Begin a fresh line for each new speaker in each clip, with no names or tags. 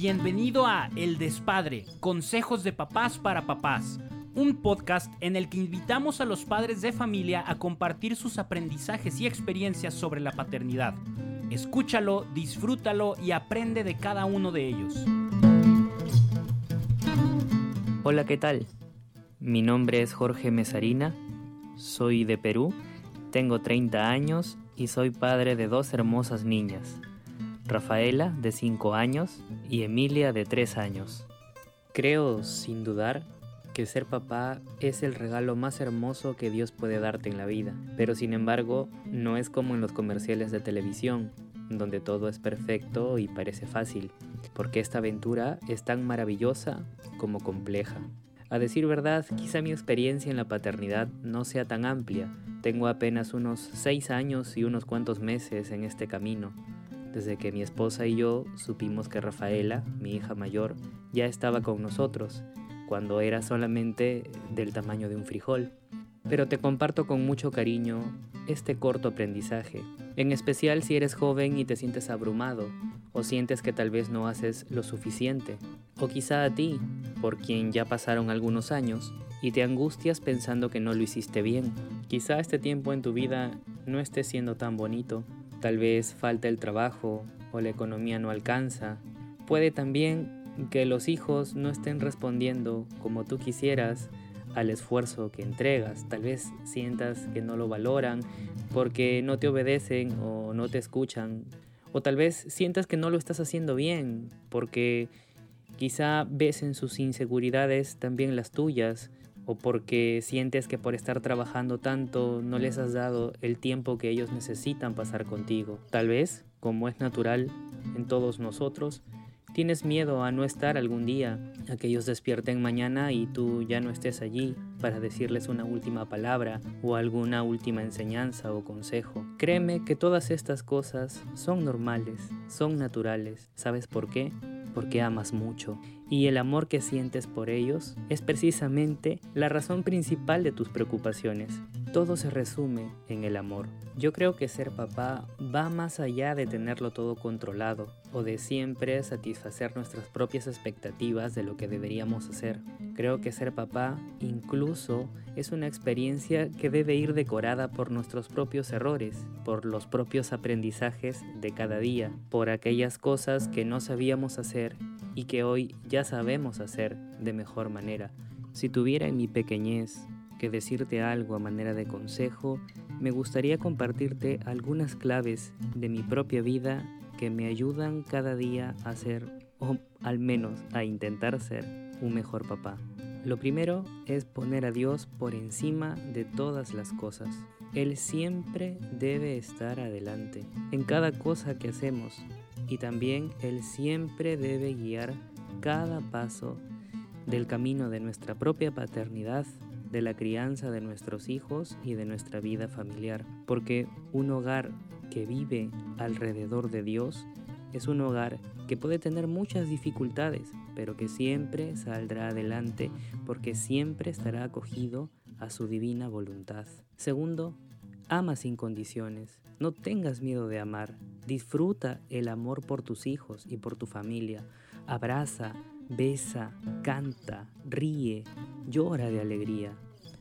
Bienvenido a El Despadre, Consejos de Papás para Papás, un podcast en el que invitamos a los padres de familia a compartir sus aprendizajes y experiencias sobre la paternidad. Escúchalo, disfrútalo y aprende de cada uno de ellos.
Hola, ¿qué tal? Mi nombre es Jorge Mesarina, soy de Perú, tengo 30 años y soy padre de dos hermosas niñas. Rafaela, de 5 años, y Emilia, de 3 años. Creo, sin dudar, que ser papá es el regalo más hermoso que Dios puede darte en la vida, pero sin embargo no es como en los comerciales de televisión, donde todo es perfecto y parece fácil, porque esta aventura es tan maravillosa como compleja. A decir verdad, quizá mi experiencia en la paternidad no sea tan amplia, tengo apenas unos 6 años y unos cuantos meses en este camino, desde que mi esposa y yo supimos que Rafaela, mi hija mayor, ya estaba con nosotros, cuando era solamente del tamaño de un frijol. Pero te comparto con mucho cariño este corto aprendizaje, en especial si eres joven y te sientes abrumado, o sientes que tal vez no haces lo suficiente, o quizá a ti, por quien ya pasaron algunos años, y te angustias pensando que no lo hiciste bien. Quizá este tiempo en tu vida no esté siendo tan bonito, Tal vez falta el trabajo o la economía no alcanza. Puede también que los hijos no estén respondiendo como tú quisieras al esfuerzo que entregas. Tal vez sientas que no lo valoran porque no te obedecen o no te escuchan. O tal vez sientas que no lo estás haciendo bien porque quizá ves en sus inseguridades también las tuyas o porque sientes que por estar trabajando tanto no les has dado el tiempo que ellos necesitan pasar contigo. Tal vez, como es natural en todos nosotros, tienes miedo a no estar algún día, a que ellos despierten mañana y tú ya no estés allí para decirles una última palabra o alguna última enseñanza o consejo. Créeme que todas estas cosas son normales, son naturales. ¿Sabes por qué? porque amas mucho y el amor que sientes por ellos es precisamente la razón principal de tus preocupaciones. Todo se resume en el amor. Yo creo que ser papá va más allá de tenerlo todo controlado o de siempre satisfacer nuestras propias expectativas de lo que deberíamos hacer. Creo que ser papá incluso es una experiencia que debe ir decorada por nuestros propios errores, por los propios aprendizajes de cada día, por aquellas cosas que no sabíamos hacer y que hoy ya sabemos hacer de mejor manera. Si tuviera en mi pequeñez que decirte algo a manera de consejo, me gustaría compartirte algunas claves de mi propia vida que me ayudan cada día a ser, o al menos a intentar ser, un mejor papá. Lo primero es poner a Dios por encima de todas las cosas. Él siempre debe estar adelante en cada cosa que hacemos y también Él siempre debe guiar cada paso del camino de nuestra propia paternidad de la crianza de nuestros hijos y de nuestra vida familiar, porque un hogar que vive alrededor de Dios es un hogar que puede tener muchas dificultades, pero que siempre saldrá adelante porque siempre estará acogido a su divina voluntad. Segundo, ama sin condiciones. No tengas miedo de amar. Disfruta el amor por tus hijos y por tu familia. Abraza, besa, canta, ríe, llora de alegría.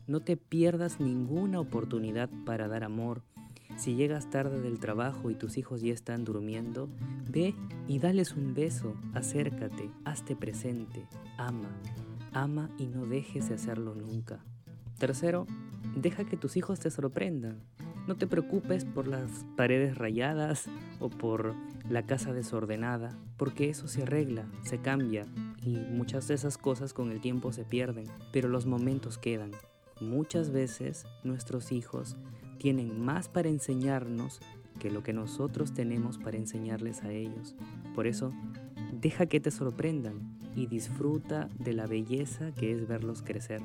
No te pierdas ninguna oportunidad para dar amor. Si llegas tarde del trabajo y tus hijos ya están durmiendo, ve y dales un beso, acércate, hazte presente, ama, ama y no dejes de hacerlo nunca. Tercero, deja que tus hijos te sorprendan. No te preocupes por las paredes rayadas o por la casa desordenada, porque eso se arregla, se cambia y muchas de esas cosas con el tiempo se pierden, pero los momentos quedan. Muchas veces nuestros hijos tienen más para enseñarnos que lo que nosotros tenemos para enseñarles a ellos. Por eso, deja que te sorprendan y disfruta de la belleza que es verlos crecer.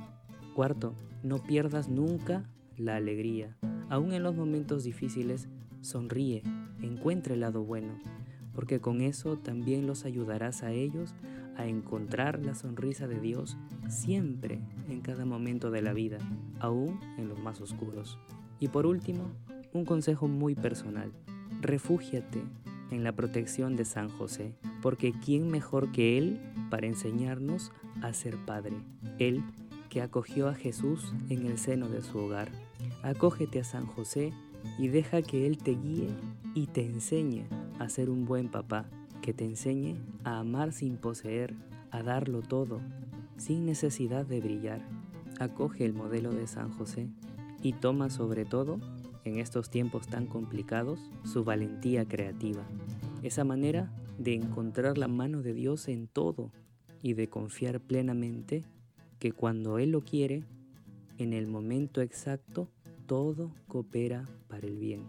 Cuarto, no pierdas nunca la alegría. Aún en los momentos difíciles, sonríe, encuentra el lado bueno, porque con eso también los ayudarás a ellos a encontrar la sonrisa de Dios siempre en cada momento de la vida, aún en los más oscuros. Y por último, un consejo muy personal. Refúgiate en la protección de San José, porque ¿quién mejor que Él para enseñarnos a ser padre? Él que acogió a Jesús en el seno de su hogar. Acógete a San José y deja que Él te guíe y te enseñe a ser un buen papá, que te enseñe a amar sin poseer, a darlo todo, sin necesidad de brillar. Acoge el modelo de San José y toma sobre todo, en estos tiempos tan complicados, su valentía creativa, esa manera de encontrar la mano de Dios en todo y de confiar plenamente que cuando Él lo quiere, en el momento exacto, todo coopera para el bien.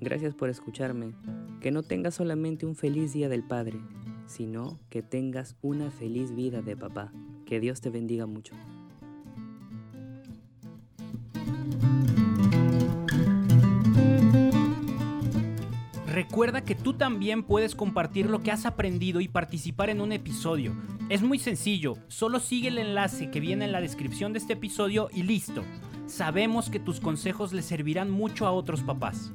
Gracias por escucharme. Que no tengas solamente un feliz día del Padre, sino que tengas una feliz vida de papá. Que Dios te bendiga mucho.
Recuerda que tú también puedes compartir lo que has aprendido y participar en un episodio. Es muy sencillo, solo sigue el enlace que viene en la descripción de este episodio y listo. Sabemos que tus consejos le servirán mucho a otros papás.